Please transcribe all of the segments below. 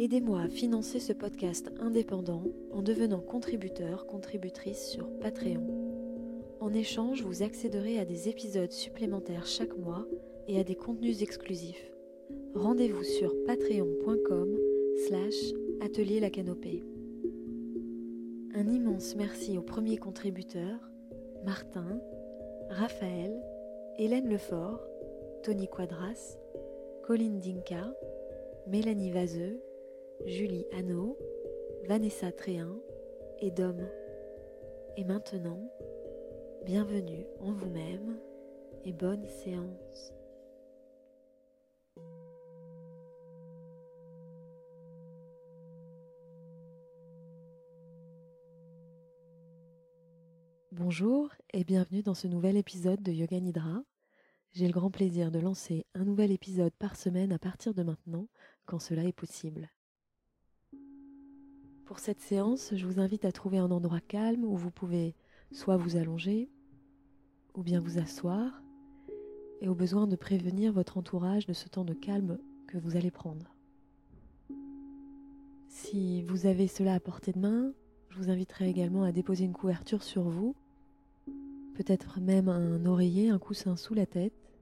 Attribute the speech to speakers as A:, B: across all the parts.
A: Aidez-moi à financer ce podcast indépendant en devenant contributeur, contributrice sur Patreon. En échange, vous accéderez à des épisodes supplémentaires chaque mois et à des contenus exclusifs. Rendez-vous sur patreon.com slash atelier la canopée. Un immense merci aux premiers contributeurs, Martin, Raphaël, Hélène Lefort, Tony Quadras, Colline Dinka, Mélanie Vaseux, Julie Hanau, Vanessa Tréhin et Dom. Et maintenant, bienvenue en vous-même et bonne séance. Bonjour et bienvenue dans ce nouvel épisode de Yoga Nidra. J'ai le grand plaisir de lancer un nouvel épisode par semaine à partir de maintenant, quand cela est possible. Pour cette séance, je vous invite à trouver un endroit calme où vous pouvez soit vous allonger ou bien vous asseoir et au besoin de prévenir votre entourage de ce temps de calme que vous allez prendre. Si vous avez cela à portée de main, je vous inviterai également à déposer une couverture sur vous, peut-être même un oreiller, un coussin sous la tête,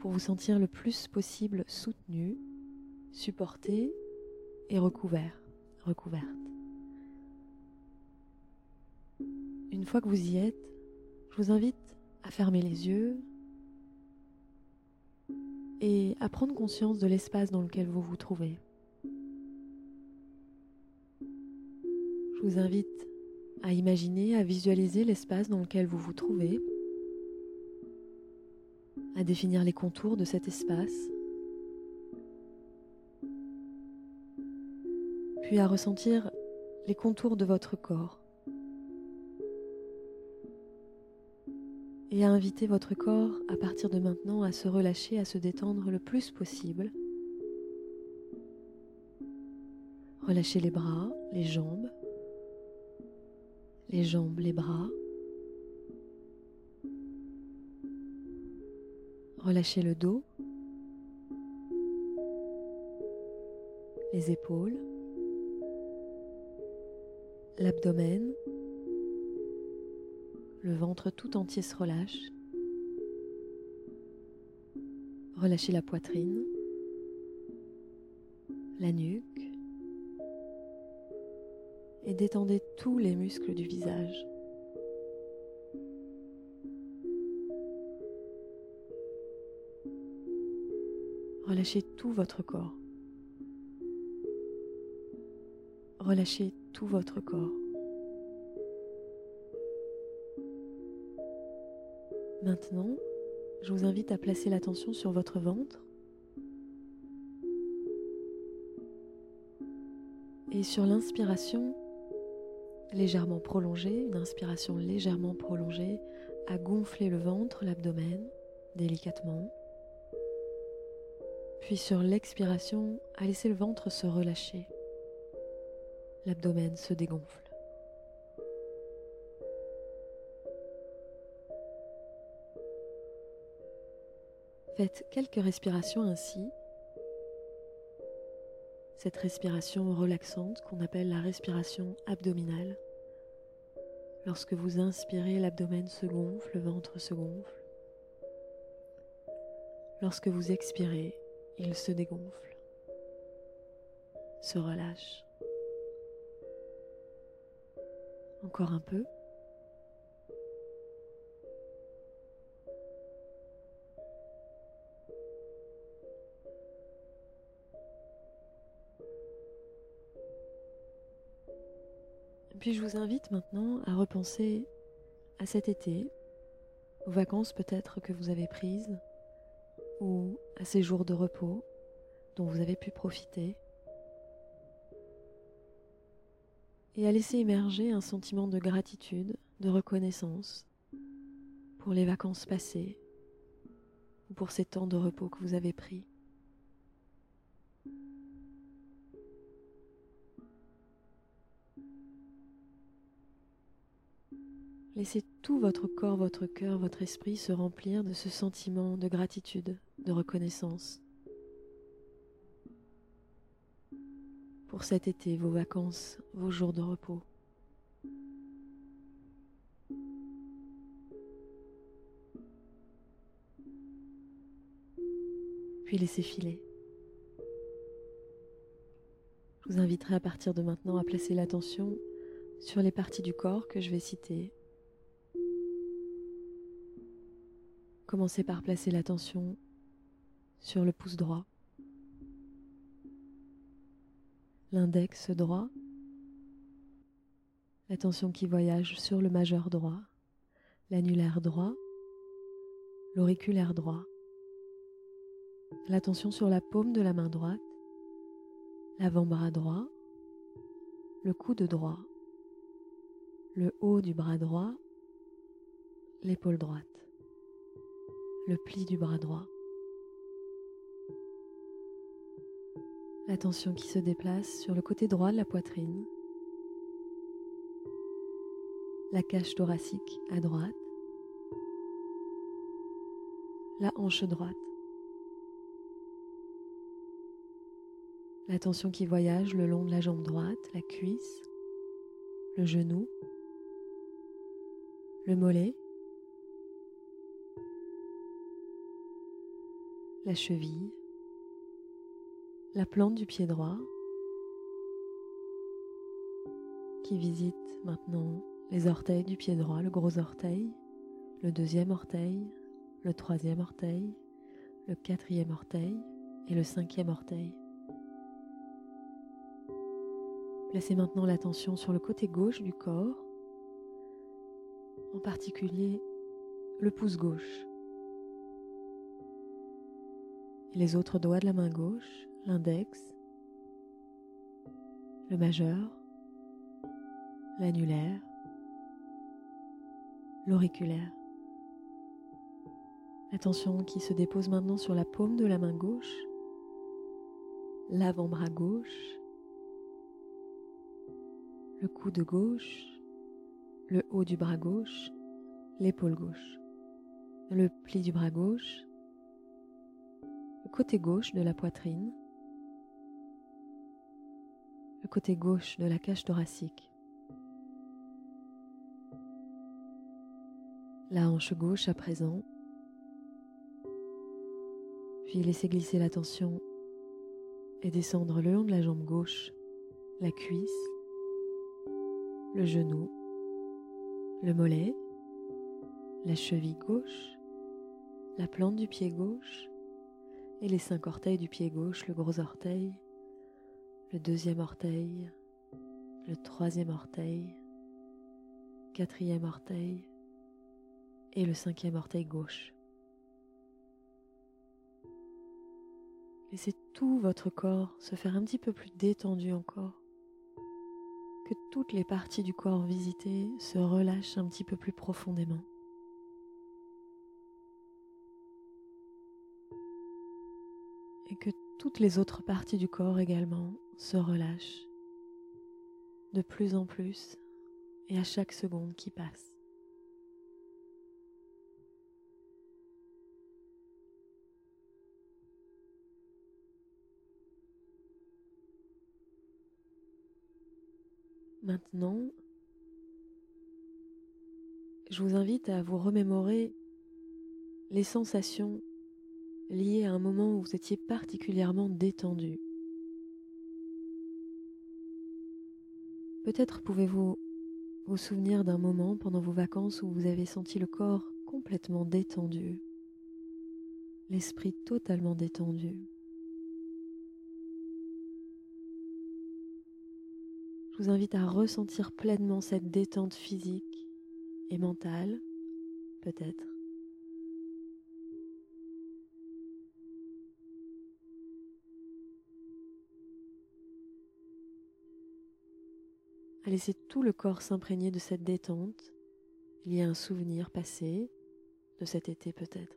A: pour vous sentir le plus possible soutenu, supporté et recouvert Une fois que vous y êtes, je vous invite à fermer les yeux et à prendre conscience de l'espace dans lequel vous vous trouvez. Je vous invite à imaginer, à visualiser l'espace dans lequel vous vous trouvez, à définir les contours de cet espace puis à ressentir les contours de votre corps et à inviter votre corps à partir de maintenant à se relâcher, à se détendre le plus possible. Relâchez les bras, les jambes, les jambes, les bras. Relâchez le dos, les épaules l'abdomen, le ventre tout entier se relâche. Relâchez la poitrine, la nuque et détendez tous les muscles du visage. Relâchez tout votre corps. Relâchez votre corps. Maintenant, je vous invite à placer l'attention sur votre ventre et sur l'inspiration légèrement prolongée, une inspiration légèrement prolongée, à gonfler le ventre, l'abdomen délicatement. Puis sur l'expiration, à laisser le ventre se relâcher l'abdomen se dégonfle. Faites quelques respirations ainsi. Cette respiration relaxante qu'on appelle la respiration abdominale. Lorsque vous inspirez, l'abdomen se gonfle, le ventre se gonfle. Lorsque vous expirez, il se dégonfle, se relâche. Un peu. puis je vous invite maintenant à repenser à cet été, aux vacances peut-être que vous avez prises, ou à ces jours de repos dont vous avez pu profiter. Et à laisser émerger un sentiment de gratitude, de reconnaissance pour les vacances passées ou pour ces temps de repos que vous avez pris. Laissez tout votre corps, votre cœur, votre esprit se remplir de ce sentiment de gratitude, de reconnaissance. Pour cet été, vos vacances, vos jours de repos. Puis laissez filer. Je vous inviterai à partir de maintenant à placer l'attention sur les parties du corps que je vais citer Commencez par placer l'attention sur le pouce droit, l'index droit, l'attention qui voyage sur le majeur droit, l'annulaire droit, l'auriculaire droit, l'attention sur la paume de la main droite, l'avant-bras droit, le coude droit, le haut du bras droit, l'épaule droite le pli du bras droit. L'attention qui se déplace sur le côté droit de la poitrine, la cage thoracique à droite, la hanche droite, l'attention qui voyage le long de la jambe droite, la cuisse, le genou, le mollet, la cheville, la plante du pied droit qui visite maintenant les orteils du pied droit, le gros orteil, le deuxième orteil, le troisième orteil, le quatrième orteil et le cinquième orteil. Placez maintenant l'attention sur le côté gauche du corps, en particulier le pouce gauche les autres doigts de la main gauche, l'index, le majeur, l'annulaire, l'auriculaire. Attention qui se dépose maintenant sur la paume de la main gauche, l'avant-bras gauche, le coude gauche, le haut du bras gauche, l'épaule gauche, le pli du bras gauche, le côté gauche de la poitrine, côté gauche de la cage thoracique, la hanche gauche à présent, puis laissez glisser la tension et descendre le long de la jambe gauche, la cuisse, le genou, le mollet, la cheville gauche, la plante du pied gauche, et les cinq orteils du pied gauche, le gros orteil, le deuxième orteil, le troisième orteil, quatrième orteil et le cinquième orteil gauche. Laissez tout votre corps se faire un petit peu plus détendu encore. Que toutes les parties du corps visitées se relâchent un petit peu plus profondément. et que toutes les autres parties du corps également se relâchent de plus en plus et à chaque seconde qui passe. Maintenant, je vous invite à vous remémorer les sensations lié à un moment où vous étiez particulièrement détendu. Peut-être pouvez-vous vous souvenir d'un moment pendant vos vacances où vous avez senti le corps complètement détendu, l'esprit totalement détendu. Je vous invite à ressentir pleinement cette détente physique et mentale, peut-être. À laisser tout le corps s'imprégner de cette détente. Il y a un souvenir passé, de cet été peut-être.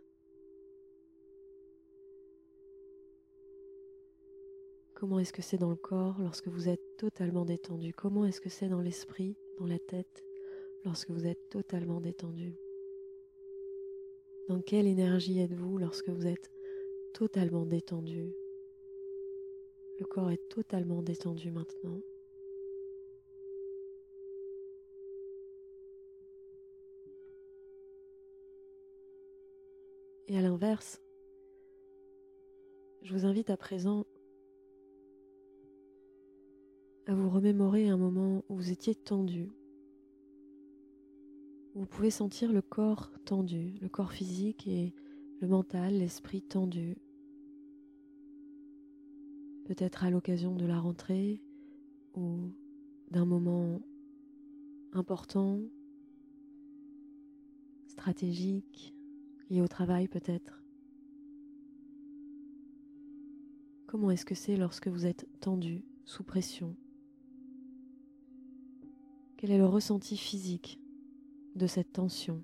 A: Comment est-ce que c'est dans le corps lorsque vous êtes totalement détendu? Comment est-ce que c'est dans l'esprit, dans la tête, lorsque vous êtes totalement détendu? Dans quelle énergie êtes-vous lorsque vous êtes totalement détendu? Le corps est totalement détendu maintenant. Et à l'inverse, je vous invite à présent à vous remémorer un moment où vous étiez tendu. Vous pouvez sentir le corps tendu, le corps physique et le mental, l'esprit tendu. Peut-être à l'occasion de la rentrée ou d'un moment important, stratégique, lié au travail peut-être? Comment est-ce que c'est lorsque vous êtes tendu, sous pression? Quel est le ressenti physique de cette tension?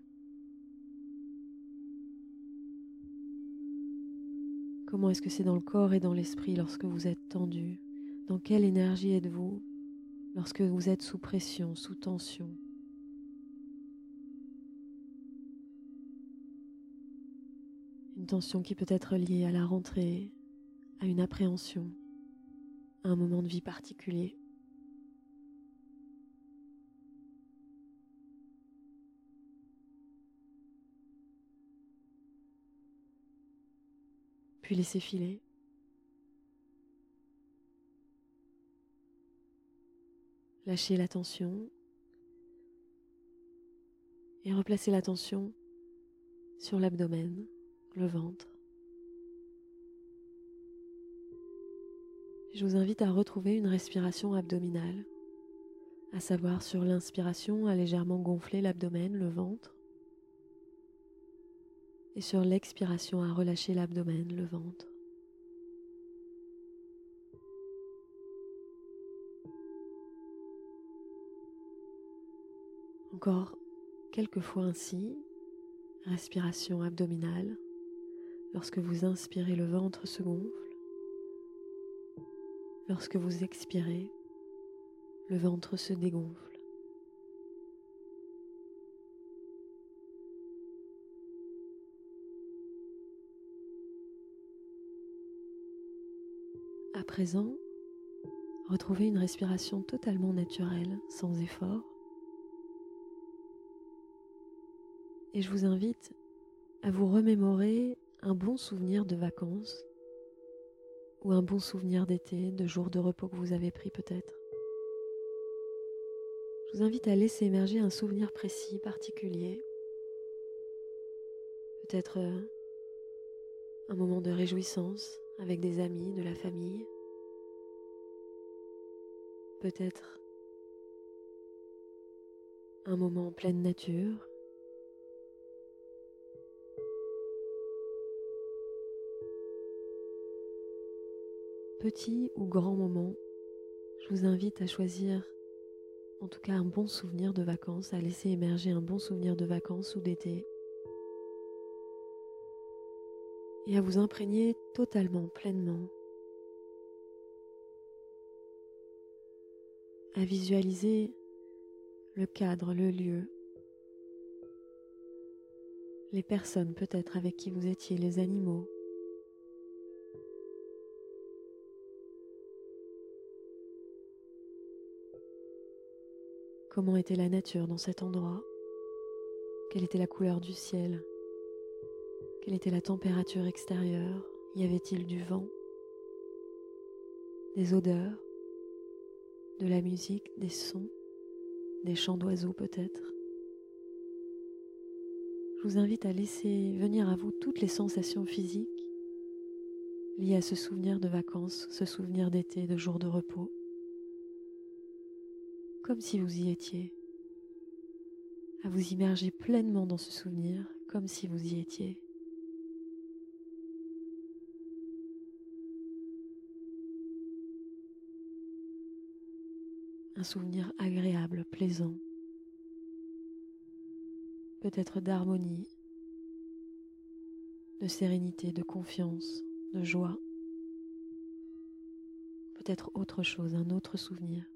A: Comment est-ce que c'est dans le corps et dans l'esprit lorsque vous êtes tendu? Dans quelle énergie êtes-vous lorsque vous êtes sous pression, sous tension? Tension qui peut être liée à la rentrée, à une appréhension, à un moment de vie particulier. Puis laissez filer. Lâchez la tension et replacez l'attention sur l'abdomen le ventre. Je vous invite à retrouver une respiration abdominale, à savoir sur l'inspiration à légèrement gonfler l'abdomen, le ventre, et sur l'expiration à relâcher l'abdomen, le ventre. Encore quelques fois ainsi, respiration abdominale. Lorsque vous inspirez, le ventre se gonfle. Lorsque vous expirez, le ventre se dégonfle. À présent, retrouvez une respiration totalement naturelle, sans effort. Et je vous invite à vous remémorer un bon souvenir de vacances ou un bon souvenir d'été, de jours de repos que vous avez pris peut-être. Je vous invite à laisser émerger un souvenir précis, particulier. Peut-être euh, un moment de réjouissance avec des amis, de la famille. Peut-être un moment en pleine nature, petit ou grand moment, je vous invite à choisir en tout cas un bon souvenir de vacances, à laisser émerger un bon souvenir de vacances ou d'été et à vous imprégner totalement, pleinement, à visualiser le cadre, le lieu, les personnes peut-être avec qui vous étiez, les animaux, Comment était la nature dans cet endroit? Quelle était la couleur du ciel? Quelle était la température extérieure? Y avait-il du vent? Des odeurs? De la musique? Des sons? Des chants d'oiseaux peut-être? Je vous invite à laisser venir à vous toutes les sensations physiques liées à ce souvenir de vacances, ce souvenir d'été, de jours de repos comme si vous y étiez, à vous immerger pleinement dans ce souvenir, comme si vous y étiez. un souvenir agréable, plaisant, peut-être d'harmonie, de sérénité, de confiance, de joie, peut-être autre chose, un autre souvenir.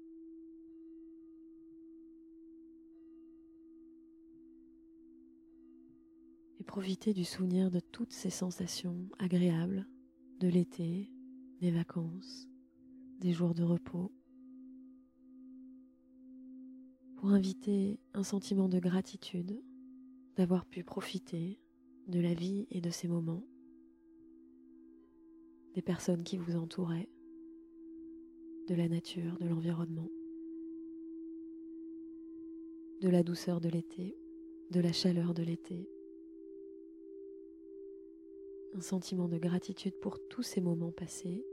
A: Et profitez du souvenir de toutes ces sensations agréables de l'été, des vacances, des jours de repos, pour inviter un sentiment de gratitude d'avoir pu profiter de la vie et de ces moments, des personnes qui vous entouraient, de la nature, de l'environnement, de la douceur de l'été, de la chaleur de l'été, un sentiment de gratitude pour tous ces moments passés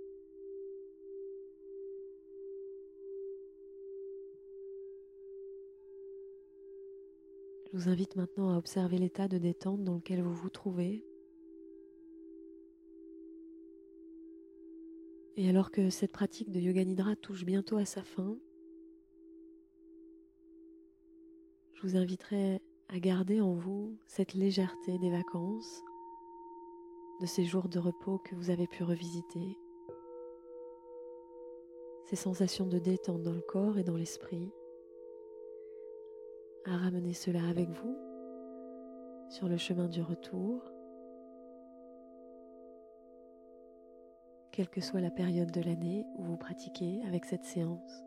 A: Je vous invite maintenant à observer l'état de détente dans lequel vous vous trouvez. Et alors que cette pratique de Yoga Nidra touche bientôt à sa fin, je vous inviterai à garder en vous cette légèreté des vacances, de ces jours de repos que vous avez pu revisiter, ces sensations de détente dans le corps et dans l'esprit. À ramener cela avec vous sur le chemin du retour, quelle que soit la période de l'année où vous pratiquez avec cette séance.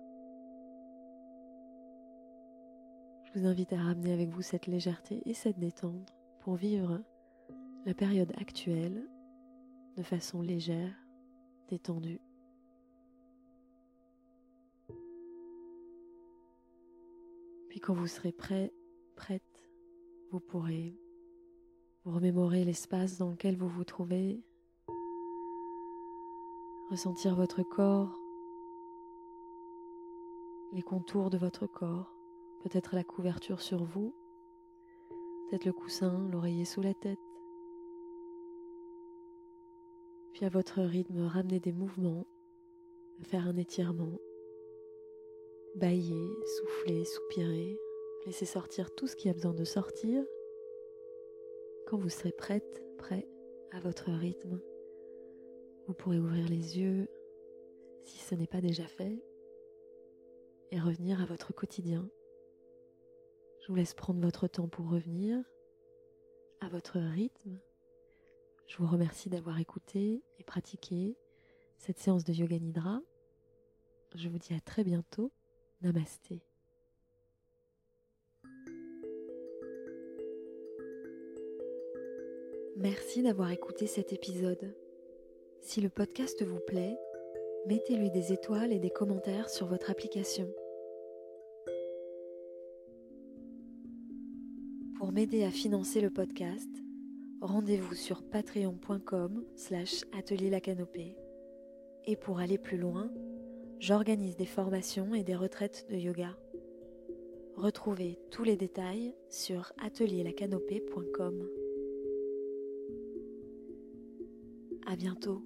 A: Je vous invite à ramener avec vous cette légèreté et cette détente pour vivre la période actuelle de façon légère, détendue. Puis quand vous serez prêt, prête, vous pourrez vous remémorer l'espace dans lequel vous vous trouvez, ressentir votre corps, les contours de votre corps, peut-être la couverture sur vous, peut-être le coussin, l'oreiller sous la tête. À votre rythme, ramener des mouvements, faire un étirement bailler, souffler, soupirer, laisser sortir tout ce qui a besoin de sortir. Quand vous serez prête, prêt à votre rythme, vous pourrez ouvrir les yeux si ce n'est pas déjà fait et revenir à votre quotidien. Je vous laisse prendre votre temps pour revenir à votre rythme. Je vous remercie d'avoir écouté et pratiqué cette séance de Yoga Nidra. Je vous dis à très bientôt Namasté. Merci d'avoir écouté cet épisode. Si le podcast vous plaît, mettez-lui des étoiles et des commentaires sur votre application. Pour m'aider à financer le podcast, rendez-vous sur patreon.com slash atelier la canopée. Et pour aller plus loin, j'organise des formations et des retraites de yoga. Retrouvez tous les détails sur atelierlacanopée.com. À bientôt.